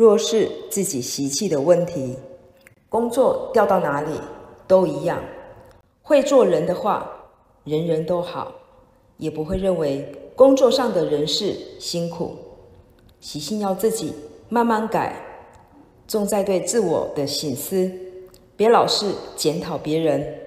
若是自己习气的问题工作调到哪里都一样。会做人的话人人都好也不会认为工作上的人事辛苦。习性要自己慢慢改重在对自我的心思别老是检讨别人。